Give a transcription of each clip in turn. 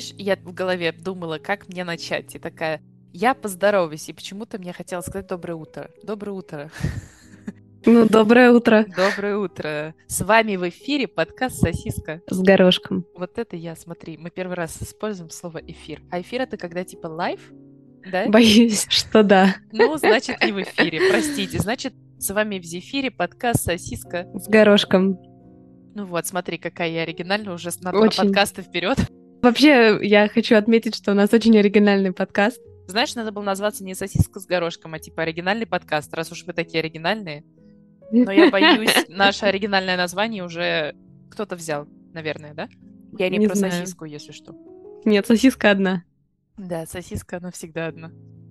знаешь, я в голове думала, как мне начать, и такая, я поздороваюсь, и почему-то мне хотелось сказать доброе утро. Доброе утро. Ну, доброе утро. Доброе утро. С вами в эфире подкаст «Сосиска». С горошком. Вот это я, смотри, мы первый раз используем слово «эфир». А эфир — это когда типа live, да? Боюсь, что да. Ну, значит, не в эфире, простите. Значит, с вами в зефире подкаст «Сосиска». С горошком. Ну вот, смотри, какая я оригинальная, уже на Очень. подкаста вперед. Вообще, я хочу отметить, что у нас очень оригинальный подкаст. Знаешь, надо было назваться не «Сосиска с горошком», а типа оригинальный подкаст, раз уж мы такие оригинальные. Но я боюсь, наше оригинальное название уже кто-то взял, наверное, да? Я не, Не про знаю. сосиску, если что. Нет, сосиска одна. Да, сосиска, она всегда одна.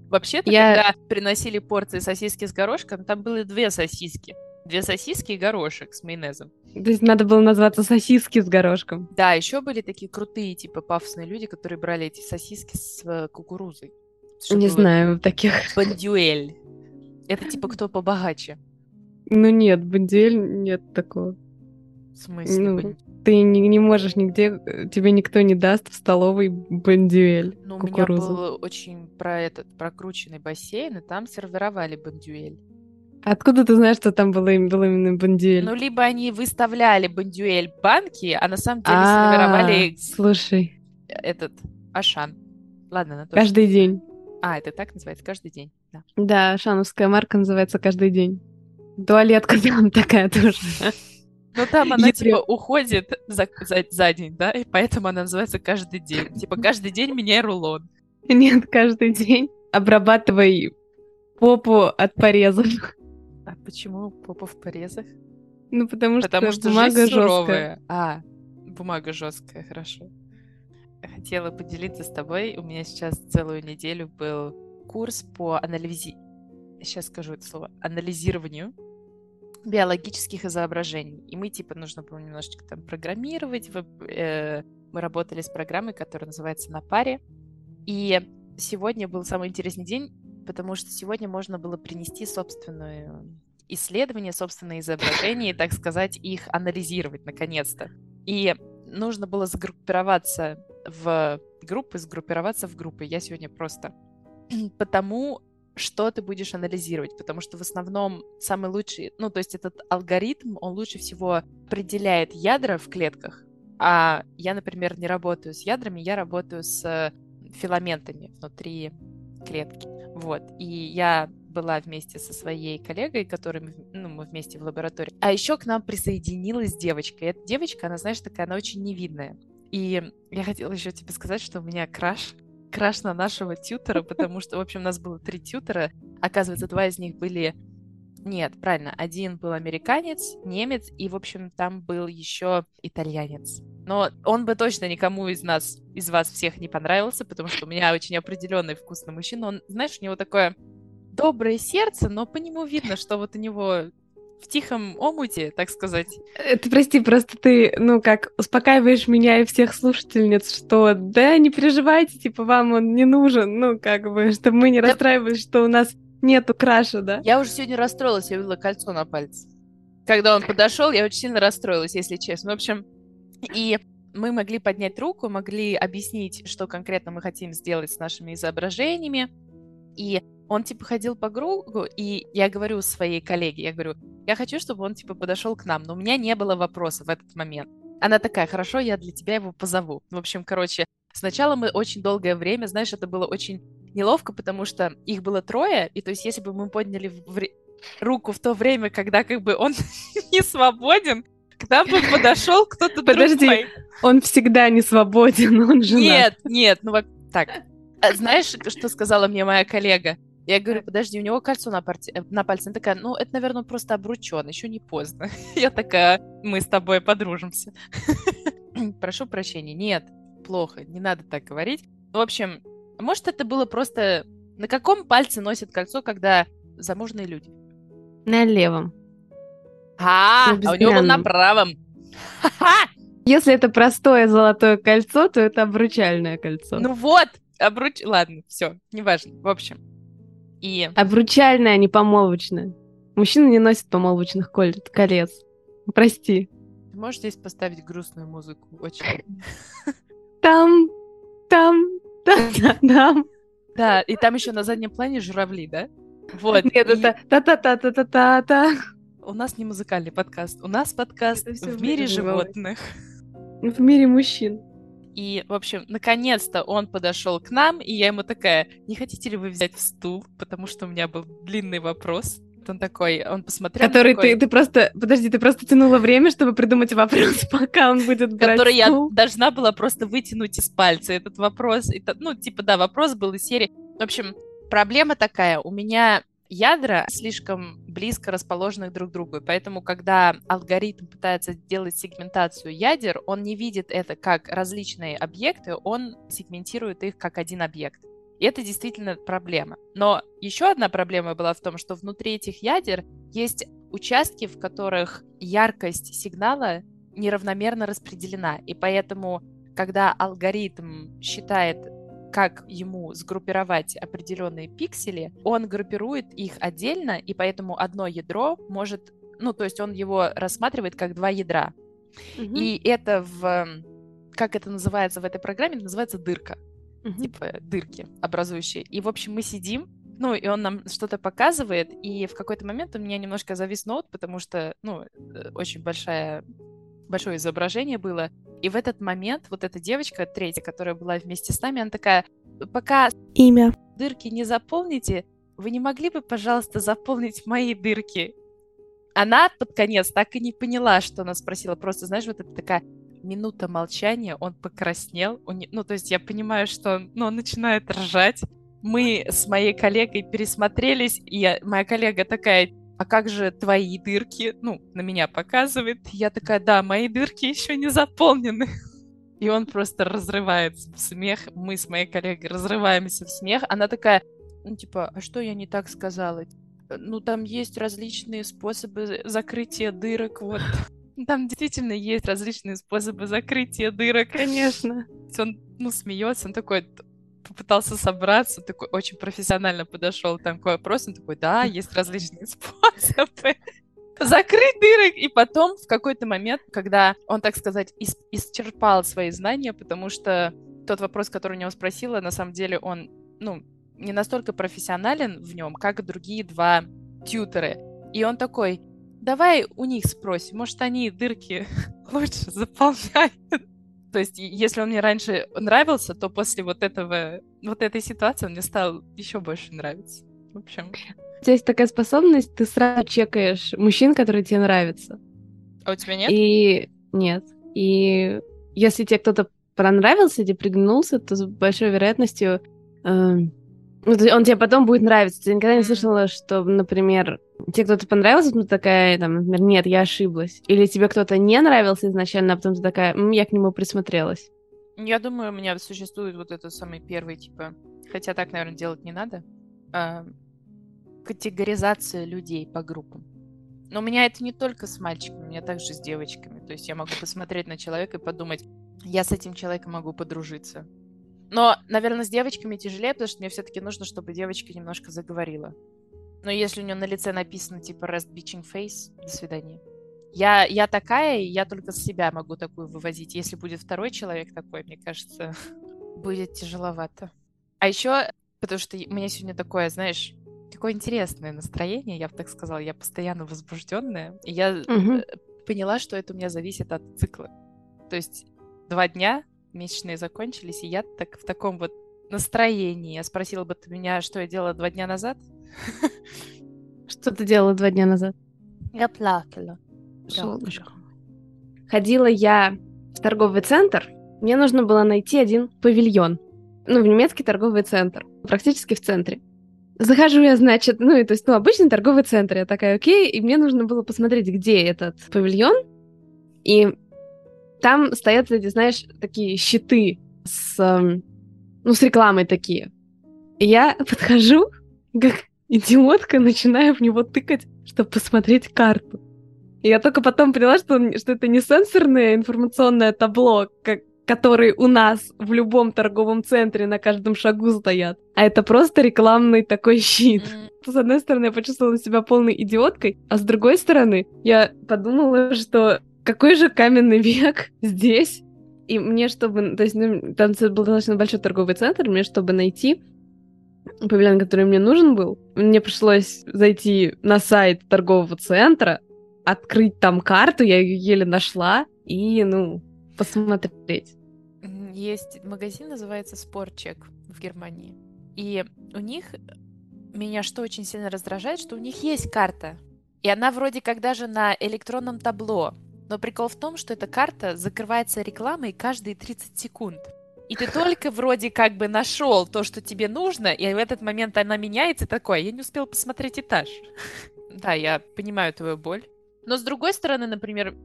Вообще-то, Я- когда приносили порции сосиски с горошком, там было две сосиски. Две сосиски и горошек с майонезом. То есть надо было назваться сосиски с горошком. Да, еще были такие крутые, типа, пафосные люди, которые брали эти сосиски с э, кукурузой. Чтобы Не знаю, таких. Бондюэль. Это типа кто побогаче. Ну нет, бандюэль нет такого. В смысле? Ну, Ты не, не можешь нигде, э, тебе никто не даст в столовой бандюэль. Ну, у меня кукурузу. был очень про этот прокрученный бассейн, и там сервировали бондюэль. Откуда ты знаешь, что там было, им- был именно бандюэль? Ну, либо они выставляли бондюэль банки, а на самом деле А, сервировали Слушай, этот Ашан. Ладно, на каждый день. А, это так называется каждый день. Да. Да, шановская марка называется каждый день. Туалетка там такая тоже. Но там она типа уходит за, за, за день, да, и поэтому она называется каждый день. Типа каждый день меняй рулон. Нет, каждый день обрабатывай попу от порезов. А почему попа в порезах? Ну, потому что Потому что бумага жесткая. А, бумага жесткая, хорошо. Хотела поделиться с тобой. У меня сейчас целую неделю был курс по анализи... Сейчас скажу это слово. Анализированию биологических изображений. И мы, типа, нужно было немножечко там программировать. э, Мы работали с программой, которая называется «На паре». И сегодня был самый интересный день, потому что сегодня можно было принести собственное исследование, собственные изображения, так сказать, их анализировать наконец-то. И нужно было сгруппироваться в группы, сгруппироваться в группы. Я сегодня просто потому, что ты будешь анализировать, потому что в основном самый лучший, ну, то есть этот алгоритм, он лучше всего определяет ядра в клетках, а я, например, не работаю с ядрами, я работаю с э, филаментами внутри клетки. Вот. И я была вместе со своей коллегой, которой ну, мы вместе в лаборатории. А еще к нам присоединилась девочка. И эта девочка, она, знаешь, такая, она очень невидная. И я хотела еще тебе сказать, что у меня краш, краш на нашего тьютера, потому что, в общем, у нас было три тьютера. Оказывается, два из них были... Нет, правильно, один был американец, немец, и, в общем, там был еще итальянец. Но он бы точно никому из нас, из вас всех не понравился, потому что у меня очень определенный вкус на мужчину. Он, знаешь, у него такое доброе сердце, но по нему видно, что вот у него в тихом омуте, так сказать, Э, Ты прости, просто ты, ну как, успокаиваешь меня и всех слушательниц, что да, не переживайте, типа, вам он не нужен, ну как бы, чтобы мы не Да. расстраивались, что у нас нету краша, да? Я уже сегодня расстроилась, я увидела кольцо на пальце. Когда он подошел, я очень сильно расстроилась, если честно. В общем, и мы могли поднять руку, могли объяснить, что конкретно мы хотим сделать с нашими изображениями. И он, типа, ходил по кругу, и я говорю своей коллеге, я говорю, я хочу, чтобы он, типа, подошел к нам, но у меня не было вопроса в этот момент. Она такая, хорошо, я для тебя его позову. В общем, короче, сначала мы очень долгое время, знаешь, это было очень неловко, потому что их было трое, и то есть если бы мы подняли вре- руку в то время, когда как бы он не свободен, к нам бы подошел кто-то Подожди, другой. Он всегда не свободен, он женат. Нет, нет, ну во- так. А Знаешь, что сказала мне моя коллега? Я говорю, подожди, у него кольцо на, парте- э, на пальце. Она такая, ну, это, наверное, он просто обручен, еще не поздно. Я такая, мы с тобой подружимся. Прошу прощения, нет, плохо, не надо так говорить. В общем, может, это было просто... На каком пальце носят кольцо, когда замужние люди? На левом. А, а у него был на правом. Если это простое золотое кольцо, то это обручальное кольцо. Ну вот, обруч... Ладно, все, неважно. В общем, и Обручальное, а не помолвочное. Мужчины не носят помолвочных колец. Прости. Ты можешь здесь поставить грустную музыку? Очень. Там, там, да, да, там. Да, и там еще на заднем плане журавли, да? Вот. Нет, это та-та-та-та-та-та-та. У нас не музыкальный подкаст, у нас подкаст в мире животных. В мире мужчин. И, в общем, наконец-то он подошел к нам, и я ему такая, не хотите ли вы взять стул? Потому что у меня был длинный вопрос. Он такой, он посмотрел, Который такой, ты, ты просто... Подожди, ты просто тянула время, чтобы придумать вопрос, пока он будет брать который я стул. должна была просто вытянуть из пальца этот вопрос. Это, ну, типа, да, вопрос был из серии. В общем, проблема такая. У меня ядра слишком близко расположены друг к другу, поэтому, когда алгоритм пытается сделать сегментацию ядер, он не видит это как различные объекты, он сегментирует их как один объект. И это действительно проблема. Но еще одна проблема была в том, что внутри этих ядер есть участки, в которых яркость сигнала неравномерно распределена. И поэтому, когда алгоритм считает, как ему сгруппировать определенные пиксели, он группирует их отдельно, и поэтому одно ядро может, ну, то есть он его рассматривает как два ядра. Мгм. И это в, как это называется в этой программе, это называется дырка Мгм. типа дырки образующие. И, в общем, мы сидим, ну, и он нам что-то показывает, и в какой-то момент у меня немножко завис ноут, потому что, ну, э, очень большая, большое изображение было. И в этот момент вот эта девочка, третья, которая была вместе с нами, она такая, пока Имя. дырки не заполните, вы не могли бы, пожалуйста, заполнить мои дырки? Она под конец так и не поняла, что она спросила. Просто, знаешь, вот это такая минута молчания, он покраснел. у не- Ну, то есть я понимаю, что он, ну, он начинает ржать. Мы с моей коллегой пересмотрелись, и я- моя коллега такая, а как же твои дырки? Ну, на меня показывает. Я такая, да, мои дырки еще не заполнены. И он просто разрывается в смех. Мы с моей коллегой разрываемся в смех. Она такая, ну, типа, а что я не так сказала? «Э, Ну, там есть различные способы закрытия дырок, вот. Там действительно есть различные способы закрытия дырок. Конечно. Он, ну, смеется, он такой попытался собраться, такой очень профессионально подошел там к вопросу, он такой, да, есть различные способы закрыть дырок. И потом в какой-то момент, когда он, так сказать, ис- исчерпал свои знания, потому что тот вопрос, который у него спросила, на самом деле он, ну, не настолько профессионален в нем, как другие два тьютеры. И он такой, давай у них спросим, может, они дырки лучше заполняют. То есть, если он мне раньше нравился, то после вот этого, вот этой ситуации он мне стал еще больше нравиться. В общем, У тебя есть такая способность, ты сразу чекаешь мужчин, которые тебе нравятся. а у тебя нет? И нет. И если тебе кто-то понравился, тебе приглянулся, то с большой вероятностью эм, ну, то он тебе потом будет нравиться. Ты никогда не слышала, что, например, тебе кто-то понравился, но ты такая, там, например, нет, я ошиблась. Или тебе кто-то не нравился изначально, а потом ты такая, «М, я к нему присмотрелась. Я думаю, у меня существует вот этот самый первый, типа, хотя так, наверное, делать не надо, а, категоризация людей по группам. Но у меня это не только с мальчиками, у меня также с девочками. То есть я могу посмотреть на человека и подумать, я с этим человеком могу подружиться. Но, наверное, с девочками тяжелее, потому что мне все-таки нужно, чтобы девочка немножко заговорила. Но если у нее на лице написано типа rest bitching face, до свидания. Я, я такая, и я только с себя могу такую вывозить. Если будет второй человек такой, мне кажется, будет тяжеловато. А еще, потому что у меня сегодня такое, знаешь, такое интересное настроение, я бы так сказала, я постоянно возбужденная. И я э, поняла, что это у меня зависит от цикла. То есть два дня месячные закончились, и я так в таком вот настроении. Я спросила бы ты меня, что я делала два дня назад? Что ты делала два дня назад? Я плакала. Солнышко. Ходила я в торговый центр. Мне нужно было найти один павильон. Ну, в немецкий торговый центр. Практически в центре. Захожу я, значит, ну, и то есть, ну, обычный торговый центр. Я такая, окей, и мне нужно было посмотреть, где этот павильон. И там стоят эти, знаешь, такие щиты с, эм, ну, с рекламой такие. И я подхожу, как идиотка, начинаю в него тыкать, чтобы посмотреть карту. И я только потом поняла, что, он- что это не сенсорное информационное табло, как, которые у нас в любом торговом центре на каждом шагу стоят, а это просто рекламный такой щит. М, С одной стороны, я почувствовала себя полной идиоткой, а с другой стороны, я подумала, что какой же каменный век здесь, И мне, чтобы... То есть, ну, там был достаточно большой торговый центр, мне, чтобы найти павильон, который мне нужен был, мне пришлось зайти на сайт торгового центра, открыть там карту, я ее еле нашла, и, ну, посмотреть. Есть магазин, называется Спорчек в Германии. И у них меня что очень сильно раздражает, что у них есть карта. И она вроде как даже на электронном табло. Но прикол в том, что эта карта закрывается рекламой каждые 30 секунд. И ты только вроде как бы нашел то, что тебе нужно, и в этот момент она меняется такое. Я не успел посмотреть этаж. Да, я понимаю твою боль. Но с другой стороны, например,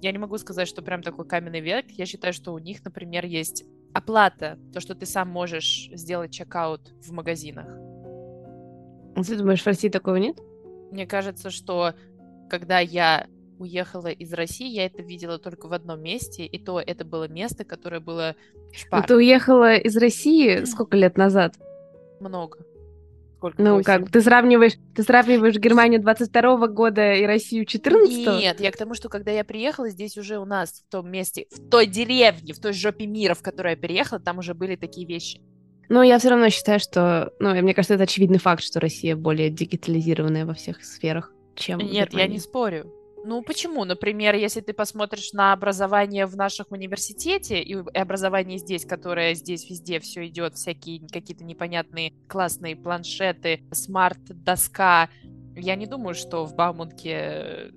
я не могу сказать, что прям такой каменный век. Я считаю, что у них, например, есть оплата, то, что ты сам можешь сделать чекаут в магазинах. Ты думаешь, в России такого нет? Мне кажется, что когда я уехала из России, я это видела только в одном месте, и то это было место, которое было шпар. ты уехала из России сколько лет назад? Много. Сколько? Ну 8? как, ты сравниваешь, ты сравниваешь Германию 22 года и Россию 14 -го? Нет, я к тому, что когда я приехала, здесь уже у нас в том месте, в той деревне, в той жопе мира, в которую я переехала, там уже были такие вещи. Но я все равно считаю, что, ну, мне кажется, это очевидный факт, что Россия более дигитализированная во всех сферах, чем Нет, Германия. я не спорю. Ну, почему? Например, если ты посмотришь на образование в наших университете и образование здесь, которое здесь везде все идет, всякие какие-то непонятные классные планшеты, смарт-доска, я не думаю, что в Бауманке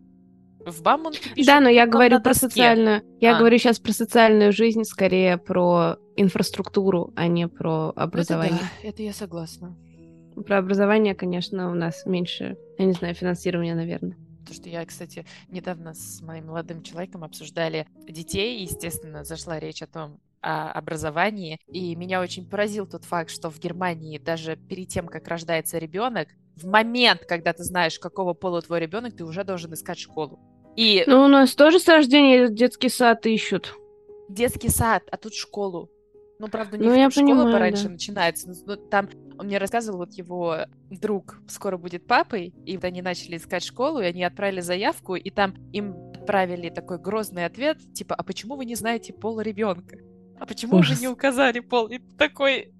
в Бауманке пишут Да, но я говорю про социальную. Я а. говорю сейчас про социальную жизнь, скорее про инфраструктуру, а не про образование. Это, да, это я согласна. Про образование, конечно, у нас меньше, я не знаю, финансирования, наверное. То, что я, кстати, недавно с моим молодым человеком обсуждали детей, и, естественно, зашла речь о том, о образовании, и меня очень поразил тот факт, что в Германии даже перед тем, как рождается ребенок, в момент, когда ты знаешь, какого пола твой ребенок, ты уже должен искать школу. И... Ну, у нас тоже с рождения детский сад ищут. Детский сад, а тут школу. Ну, правда, них ну, я школа понимаю, пораньше да. начинается. Но, там он мне рассказывал, вот его друг скоро будет папой, и вот они начали искать школу, и они отправили заявку, и там им отправили такой грозный ответ, типа, а почему вы не знаете пол ребенка? А почему Ужас. вы не указали пол? И такой...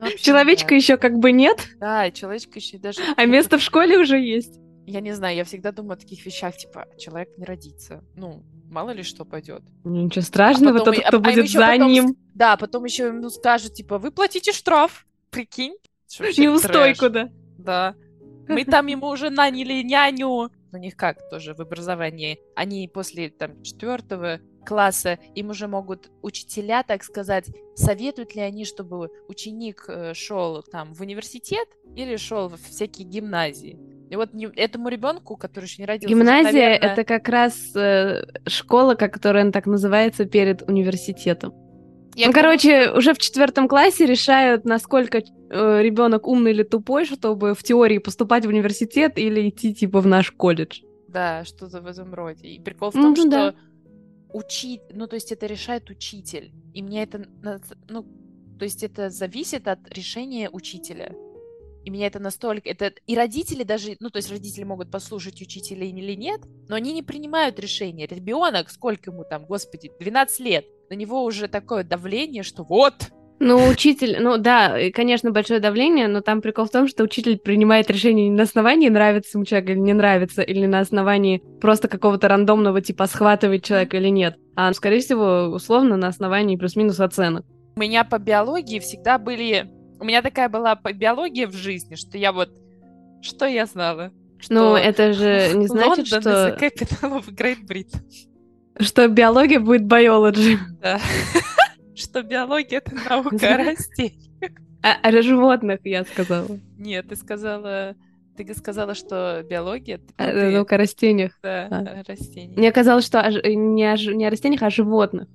Вообще, человечка да. еще как бы нет. Да, человечка еще даже... А место в школе уже есть. Я не знаю, я всегда думаю о таких вещах, типа, человек не родится. Ну, мало ли что пойдет. Ничего страшного, а потом, тот, кто а, будет а за потом, ним. Да, потом еще ему скажут, типа, вы платите штраф, прикинь. Неустойку, да. Да. Мы там ему уже наняли няню. У них как тоже в образовании. Они после там четвертого класса им уже могут учителя, так сказать, советуют ли они, чтобы ученик э, шел там в университет или шел в всякие гимназии. И вот не, этому ребенку, который еще не родился... Гимназия наверное... — это как раз э, школа, которая так называется перед университетом. Я ну, короче, уже в четвертом классе решают, насколько э, ребенок умный или тупой, чтобы в теории поступать в университет или идти типа в наш колледж. Да, что-то в этом роде. И прикол в том, ну, что да. учить, ну то есть это решает учитель. И мне это, ну, то есть это зависит от решения учителя. И меня это настолько... Это... И родители даже... Ну, то есть родители могут послушать учителя или нет, но они не принимают решения. Ребенок, сколько ему там, господи, 12 лет, на него уже такое давление, что вот, ну, учитель, ну да, конечно, большое давление, но там прикол в том, что учитель принимает решение не на основании нравится ему человек или не нравится, или на основании просто какого-то рандомного типа схватывает человек или нет, а, скорее всего, условно на основании плюс-минус оценок. У меня по биологии всегда были у меня такая была биология в жизни, что я вот... Что я знала? Что ну, это же не значит, что... capital of Great Britain. Что биология будет biology. Да. Что биология — это наука о растениях. А, о животных, я сказала. Нет, ты сказала... Ты сказала, что биология... Ты... Наука о растениях. Да, а. о растениях. Мне казалось, что не о, не о растениях, а о животных.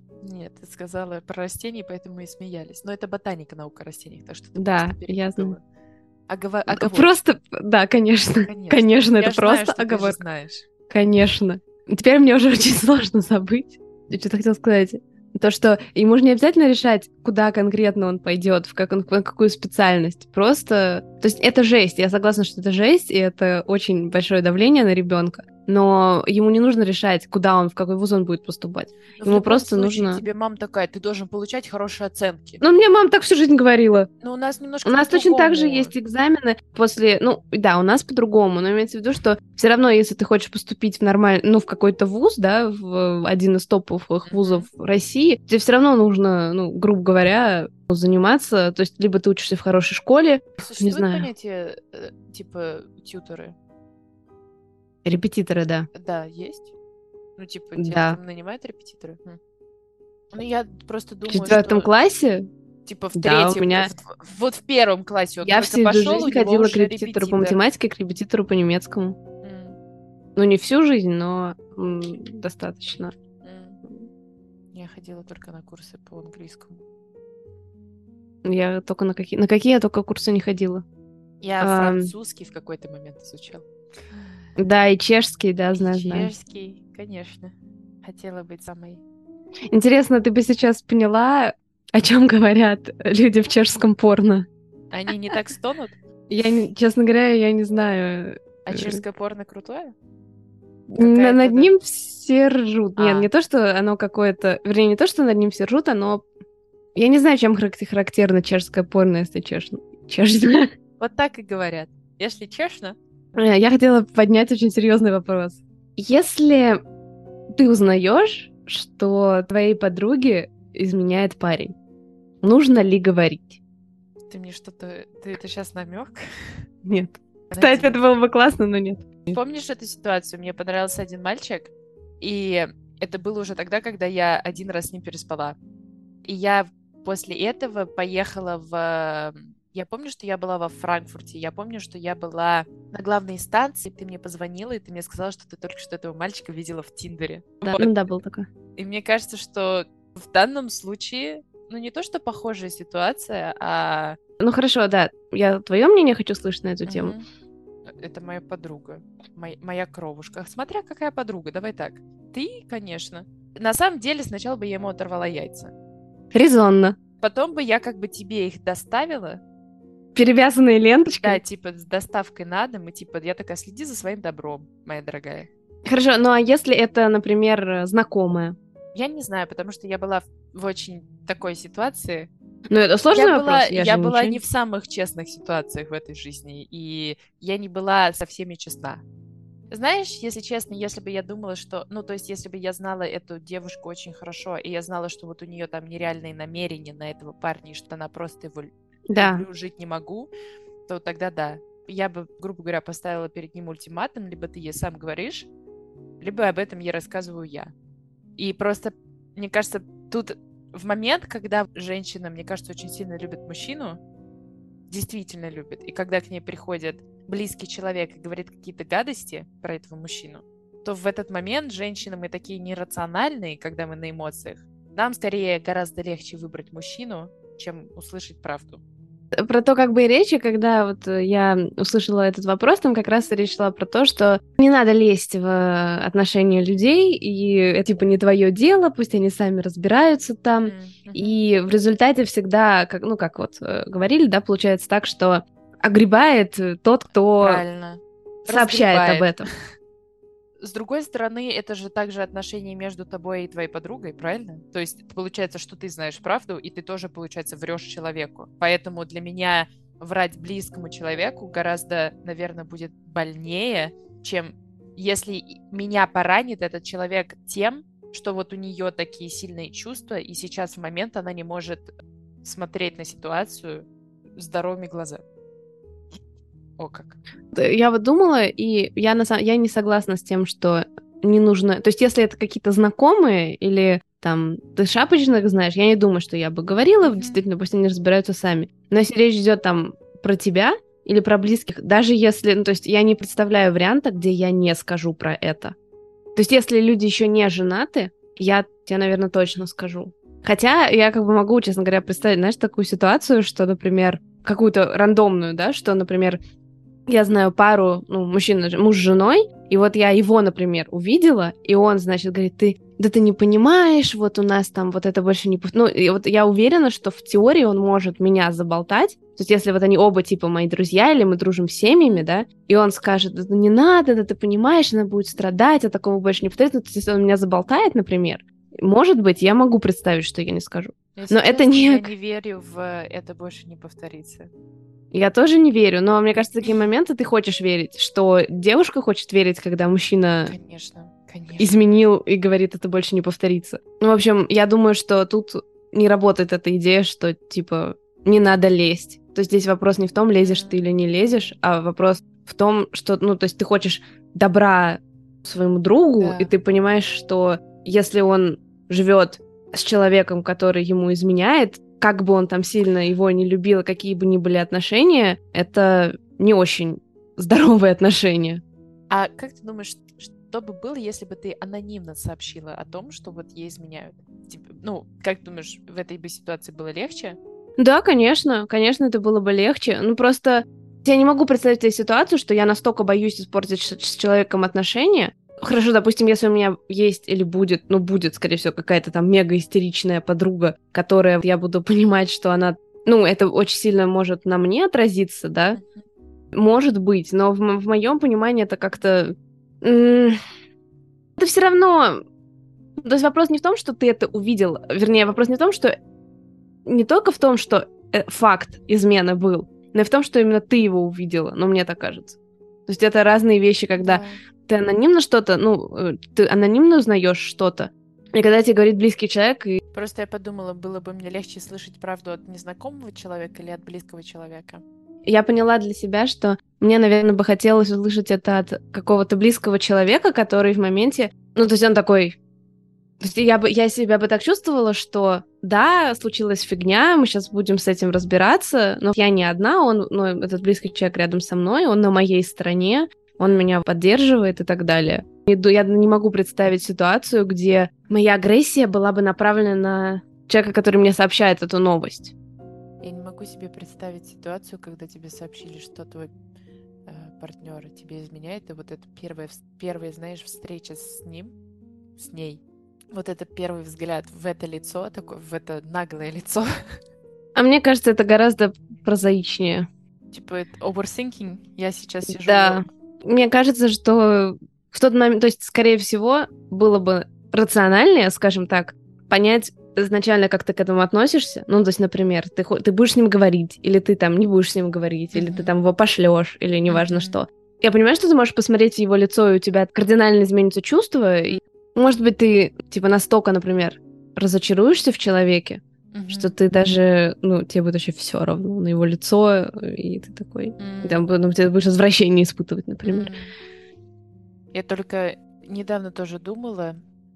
Нет, ты сказала про растения, поэтому мы и смеялись. Но это ботаника, наука о растениях, так что ты Да, я знаю. Оговор... Оговорка. Просто, да, конечно. Конечно, конечно это знаю, просто оговорка. Ты знаешь. Конечно. Теперь мне уже очень сложно забыть. Я что-то хотела сказать. То, что ему же не обязательно решать, куда конкретно он пойдет, в, как он, в какую специальность. Просто... То есть это жесть. Я согласна, что это жесть, и это очень большое давление на ребенка. Но ему не нужно решать, куда он, в какой вуз он будет поступать. Но в Ему просто случае нужно- Тебе мама такая, ты должен получать хорошие оценки. Ну, мне мама так всю жизнь говорила. Но у нас немножко У нас точно так же есть экзамены после, ну, да, у нас по-другому, но имеется в виду, что все равно, если ты хочешь поступить в нормальный, ну, в какой-то вуз, да, в один из топовых вузов России, тебе все равно нужно, ну, грубо говоря, заниматься, то есть либо ты учишься в хорошей школе, Существует знаю. понятие э, типа тьюторы? Репетиторы, да. Да, есть. Ну, типа, тебя Да. там нанимают репетиторы? Хм. Ну, я просто В думаю, четвертом что, классе типа, в Да, у третьем, меня- в- вот в первом классе он я всю пошел, жизнь у ходила к репетитору по репетитор. математике, к репетитору по немецкому. М, Ну, не всю жизнь, но м, достаточно. м. Я ходила только на курсы по английскому. Я только на какие... На какие я только курсы не ходила. Я Ам. французский в какой-то момент изучал. Да, и чешский, да, знаю, знаю. чешский, конечно. Хотела быть самой... Интересно, ты бы сейчас поняла, о чем говорят люди в чешском порно? Они не так стонут? Я, честно говоря, я не знаю. А Э. чешское порно крутое? На- над ним все ржут. Нет, А. не то, что оно какое-то... Вернее, не то, что над ним все ржут, оно... Я не знаю, чем харак- характерно чешское порно, если честно. Честно. Вот так и говорят. Если честно, Э, Я хотела поднять очень серьезный вопрос. Если ты узнаешь, что твоей подруге изменяет парень, нужно ли говорить? ты мне что-то... Ты это сейчас намек? Нет. Кстати, это было бы классно, но нет. Помнишь эту ситуацию? Мне понравился один мальчик, и это было уже тогда, когда я один раз с ним переспала. И я после этого поехала в... Я помню, что я была во Франкфурте, я помню, что я была на главной станции, ты мне позвонила, и ты мне сказала, что ты только что этого мальчика видела в Тиндере. Да, Вот. ну да, был такой. И мне кажется, что в данном случае, ну не то, что похожая ситуация, а... Ну хорошо, да. Я твое мнение хочу слышать на эту тему. Мгм. Это моя подруга, мой- моя кровушка. Смотря какая подруга, давай так. Ты, конечно. На самом деле, сначала бы я ему оторвала яйца. Резонно. Потом бы я как бы тебе их доставила, Перевязанные да, ленточкой. типа с доставкой на дом, и типа я такая, следи за своим добром, моя дорогая. Хорошо, ну а если это, например, знакомая? Я не знаю, потому что я была в, очень такой ситуации. Ну это сложный я вопрос. была, я я была ничего не в самых честных ситуациях в этой жизни, и я не была со всеми честна. Знаешь, если честно, если бы я думала, что... Ну, то есть, если бы я знала эту девушку очень хорошо, и я знала, что вот у нее там нереальные намерения на этого парня, и что она просто его Да. люблю, жить не могу, то тогда да. Я бы, грубо говоря, поставила перед ним ультиматум, либо ты ей сам говоришь, либо об этом ей рассказываю я. И просто, мне кажется, тут в момент, когда женщина, мне кажется, очень сильно любит мужчину, действительно любит, и когда к ней приходит близкий человек и говорит какие-то гадости про этого мужчину, то в этот момент женщины мы такие нерациональные, когда мы на эмоциях. Нам скорее гораздо легче выбрать мужчину, чем услышать правду. Про то, как бы и речи, когда вот э, я услышала этот вопрос, там как раз речь шла про то, что не надо лезть в отношения людей, и это типа не твое дело, пусть они сами разбираются там. Мгм. И в результате всегда, как, ну, как вот э, говорили, да, получается так, что огребает э, тот, кто Правильно. сообщает об Разгребает. этом. С другой стороны, это же также отношения между тобой и твоей подругой, правильно? То есть получается, что ты знаешь правду, и ты тоже, получается, врешь человеку. Поэтому для меня врать близкому человеку гораздо, наверное, будет больнее, чем если меня поранит этот человек тем, что вот у нее такие сильные чувства, и сейчас в момент она не может смотреть на ситуацию здоровыми глазами. О как. Я вот думала, и я, на самом... я не согласна с тем, что не нужно... То есть если это какие-то знакомые или там ты шапочных знаешь, я не думаю, что я бы говорила, Мгм. действительно, пусть они разбираются сами. Но если речь идет там про тебя или про близких, даже если... Ну, то есть я не представляю варианта, где я не скажу про это. То есть если люди еще не женаты, я тебе, наверное, точно скажу. Хотя я как бы могу, честно говоря, представить, знаешь, такую ситуацию, что, например, какую-то рандомную, да, что, например, я знаю пару, ну, мужчина, муж с женой, и вот я его, например, увидела, и он, значит, говорит, ты да ты не понимаешь, вот у нас там вот это больше не... Ну, и вот я уверена, что в теории он может меня заболтать. То есть если вот они оба типа мои друзья, или мы дружим с семьями, да, и он скажет, да не надо, да ты понимаешь, она будет страдать, а такого больше не повторится. Ну, то есть если он меня заболтает, например, может быть, я могу представить, что я не скажу. Но честно, это не... Я не верю в это больше не повторится. Я тоже не верю, но мне кажется, такие моменты ты хочешь верить, что девушка хочет верить, когда мужчина Конечно, конечно. изменил и говорит, это больше не повторится. Ну, в общем, я думаю, что тут не работает эта идея, что, типа, не надо лезть. То есть здесь вопрос не в том, лезешь ты или не лезешь, а вопрос в том, что, ну, то есть ты хочешь добра своему другу, Да. и ты понимаешь, что если он живет с человеком, который ему изменяет, как бы он там сильно его не любил, какие бы ни были отношения, это не очень здоровые отношения. А как ты думаешь, что бы было, если бы ты анонимно сообщила о том, что вот ей изменяют? Типа, ну, как ты думаешь, в этой бы ситуации было легче? Да, конечно, конечно, это было бы легче. Ну, просто я не могу представить себе ситуацию, что я настолько боюсь испортить с человеком отношения. Хорошо, допустим, если у меня есть или будет, ну, будет, скорее всего, какая-то там мега истеричная подруга, которая я буду понимать, что она, ну, это очень сильно может на мне отразиться, да, может быть, но в, в моем понимании это как-то... м, Это все равно... То есть вопрос не в том, что ты это увидел, вернее, вопрос не в том, что... Не только в том, что э, факт измены был, но и в том, что именно ты его увидела, ну, мне так кажется. То есть это разные вещи, когда Да. Ты анонимно что-то, ну, э, ты анонимно узнаешь что-то, и когда тебе говорит близкий человек, и Просто я подумала, было бы мне легче слышать правду от незнакомого человека или от близкого человека. я поняла для себя, что мне, наверное, бы хотелось услышать это от какого-то близкого человека, который в моменте, ну, то есть он такой, то есть я, бы, я себя бы так чувствовала, что да, случилась фигня, мы сейчас будем с этим разбираться, но я не одна, он, ну, этот близкий человек рядом со мной, он на моей стороне, он меня поддерживает и так далее. Я не могу представить ситуацию, где моя агрессия была бы направлена на человека, который мне сообщает эту новость. Я не могу себе представить ситуацию, когда тебе сообщили, что твой партнер тебе изменяет, и вот это первая, первая, знаешь, встреча с ним, с ней, вот это первый взгляд в это лицо, такое, в это наглое лицо, А мне кажется, это гораздо прозаичнее. типа это overthinking, я сейчас сижу... Да. Мне кажется, что в тот момент, то есть, скорее всего, было бы рациональнее, скажем так, понять изначально, как ты к этому относишься. Ну, то есть, например, ты, ты будешь с ним говорить, или ты там не будешь с ним говорить, или ты там его пошлешь, или неважно Мгм. что. Я понимаю, что ты можешь посмотреть его лицо, и у тебя кардинально изменится чувство. И, может быть, ты, типа, настолько, например, разочаруешься в человеке, Мгм. что ты даже, ну, тебе будет вообще все равно на его лицо, и ты такой, М. там, ну, ты будешь возвращение испытывать, например. М. Я только недавно тоже думала,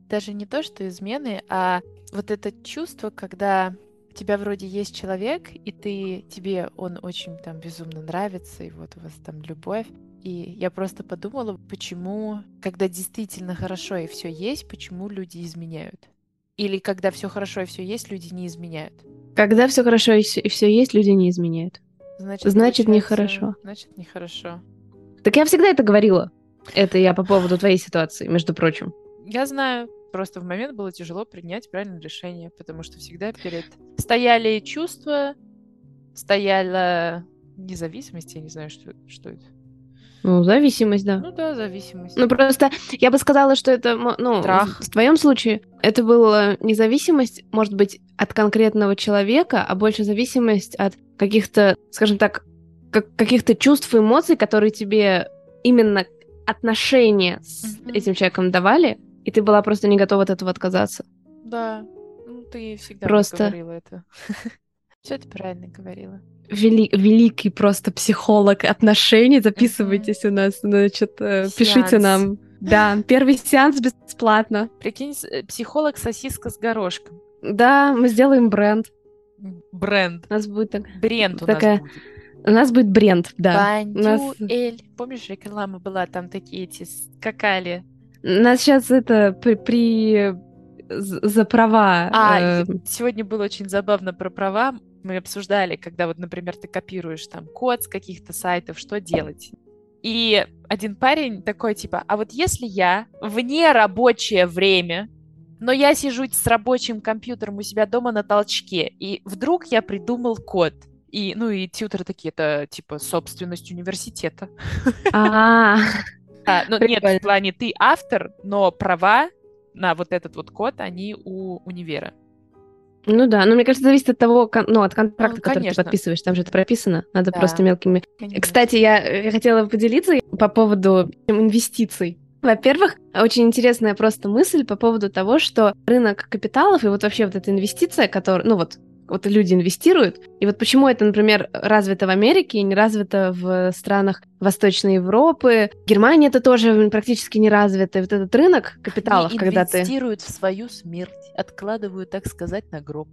даже не то, что измены, а вот это чувство, когда у тебя вроде есть человек, и ты тебе он очень там безумно нравится, и вот у вас там любовь. И я просто подумала, почему, когда действительно хорошо и все есть, почему люди изменяют? Или когда все хорошо и все есть, люди не изменяют? Когда все хорошо и все есть, люди не изменяют. Значит, Значит, нехорошо. Значит, нехорошо. Так я всегда это говорила. Это я по поводу твоей ситуации, между прочим. Я знаю, просто в момент было тяжело принять правильное решение, потому что всегда перед стояли чувства, стояла независимость, я не знаю, что, что это. Ну, зависимость, да. Ну да, зависимость. Ну, просто я бы сказала, что это, ну, Страх. в твоем случае это была независимость, может быть, от конкретного человека, а больше зависимость от каких-то, скажем так, как- каких-то чувств и эмоций, которые тебе именно отношения с Мгм. этим человеком давали, и ты была просто не готова от этого отказаться. Да, ну ты всегда Просто- говорила это. Все ты правильно говорила. Вели- великий просто психолог отношений. Записывайтесь у нас, значит, э, пишите Сеанс. нам. Да, первый сеанс бесплатно. Прикинь, э, психолог сосиска с горошком. Да, мы сделаем бренд. Бренд. У нас будет так... Бренд у Такая- нас будет. У нас будет бренд, да. У нас, Бандюэль. Помнишь, реклама была, там такие эти скакали. нас сейчас это при, при- за права. А, э, сегодня было очень забавно про права. Мы обсуждали, когда вот, например, ты копируешь там код с каких-то сайтов, что делать. И один парень такой, типа, а вот если я вне рабочее время Но я сижу с рабочим компьютером у себя дома на толчке, и вдруг я придумал код. И, ну, и тьютеры такие, это, типа, собственность университета. А, ну, нет, в плане ты автор, но права на вот этот вот код, они у универа. Ну да, но мне кажется, зависит от того, ну, от контракта, Ну, который ты конечно. подписываешь, там же это прописано, надо Да. просто мелкими Кстати, я, я хотела поделиться по поводу инвестиций. Во-первых, очень интересная просто мысль по поводу того, что рынок капиталов и вот вообще вот эта инвестиция, которая, ну вот, вот люди инвестируют, и вот почему это, например, развито в Америке и не развито в странах Восточной Европы. Германия это тоже практически не развито. И вот этот рынок капиталов, Они когда ты... инвестируют в свою смерть, откладывают, так сказать, на гроб.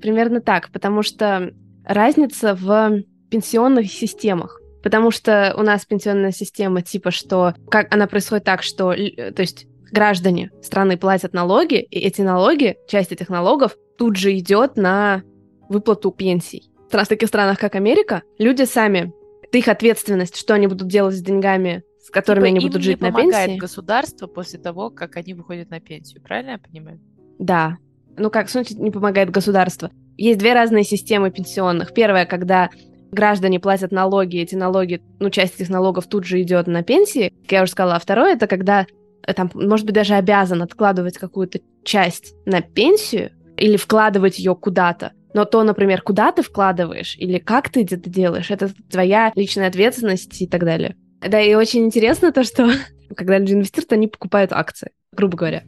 Примерно так, потому что разница в пенсионных системах. Потому что у нас пенсионная система типа, что как она происходит так, что, то есть граждане страны платят налоги, и эти налоги, часть этих налогов тут же идет на выплату пенсий. В таких странах, как Америка, люди сами, это их ответственность, что они будут делать с деньгами, с которыми Типа они будут жить на помогает пенсии. государство после того, как они выходят на пенсию. Правильно я понимаю? Да. Ну как, смысле, не помогает государство? Есть две разные системы пенсионных. Первая, когда граждане платят налоги, эти налоги, ну, часть этих налогов тут же идет на пенсии, как я уже сказала. А второе, это когда там, может быть, даже обязан откладывать какую-то часть на пенсию или вкладывать ее куда-то. Но то, например, куда ты вкладываешь или как ты это делаешь, это твоя личная ответственность и так далее. Да, и очень интересно то, что когда люди инвестируют, они покупают акции, грубо говоря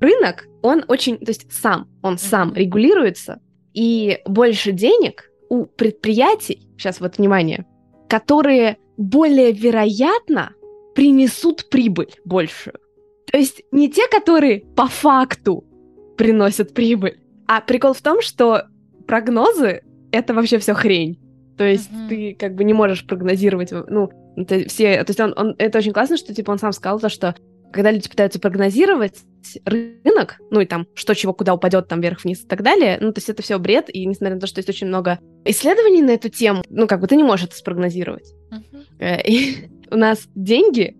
рынок, он очень, то есть сам, он сам регулируется, и больше денег у предприятий, сейчас вот внимание, которые более вероятно принесут прибыль большую. То есть не те, которые по факту приносят прибыль, а прикол в том, что прогнозы — это вообще все хрень. То есть Мгм. ты как бы не можешь прогнозировать, ну, это все, то есть он, он- это очень классно, что типа он сам сказал то, что когда люди пытаются прогнозировать рынок, ну и там что чего куда упадет, там вверх-вниз и так далее, ну то есть это все бред, и несмотря на то, что есть очень много исследований на эту тему, ну как бы ты не можешь это спрогнозировать. Э, И у нас деньги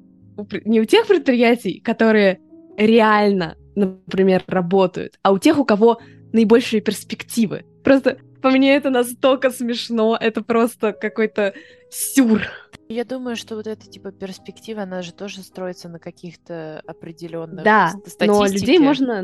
не у тех предприятий, которые реально, например, работают, а у тех, у кого наибольшие перспективы. Просто по мне это настолько смешно, это просто какой-то сюр. Я думаю, что вот эта типа перспектива, она же тоже строится на каких-то определенных Да, ст- но статистике. людей можно...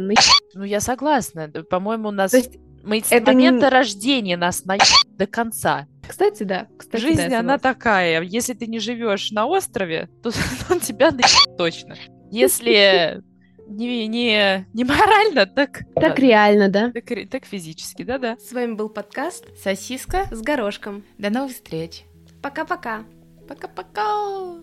Ну, я согласна. По-моему, у нас То есть, мы с это не- момента рождения нас на до конца. кстати, да. Кстати, да, Жизнь, я она такая. Если ты не живешь на острове, то он тебя на точно. Если не, не, не морально, так... Так реально, да? Так, так физически, да-да. С вами был подкаст Сосиска. с горошком. До новых встреч. Пока-пока. Пока-пока.